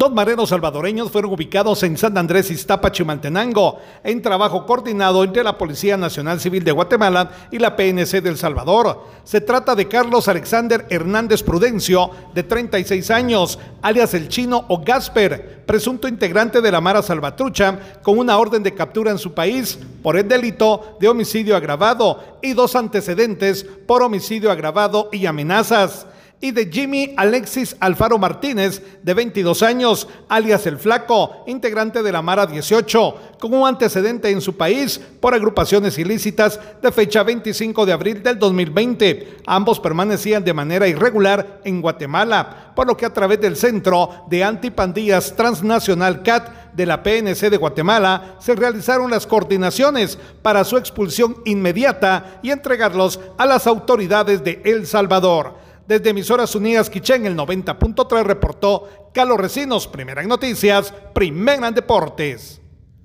Dos mareros salvadoreños fueron ubicados en San Andrés Iztapa, Chimaltenango, en trabajo coordinado entre la Policía Nacional Civil de Guatemala y la PNC del Salvador. Se trata de Carlos Alexander Hernández Prudencio, de 36 años, alias el chino o Gasper, presunto integrante de la Mara Salvatrucha, con una orden de captura en su país por el delito de homicidio agravado y dos antecedentes por homicidio agravado y amenazas y de Jimmy Alexis Alfaro Martínez, de 22 años, alias El Flaco, integrante de la Mara 18, con un antecedente en su país por agrupaciones ilícitas de fecha 25 de abril del 2020. Ambos permanecían de manera irregular en Guatemala, por lo que a través del Centro de Antipandillas Transnacional CAT de la PNC de Guatemala se realizaron las coordinaciones para su expulsión inmediata y entregarlos a las autoridades de El Salvador. Desde Emisoras Unidas Quichén, el 90.3 reportó Carlos Recinos, primera en noticias, primera en deportes.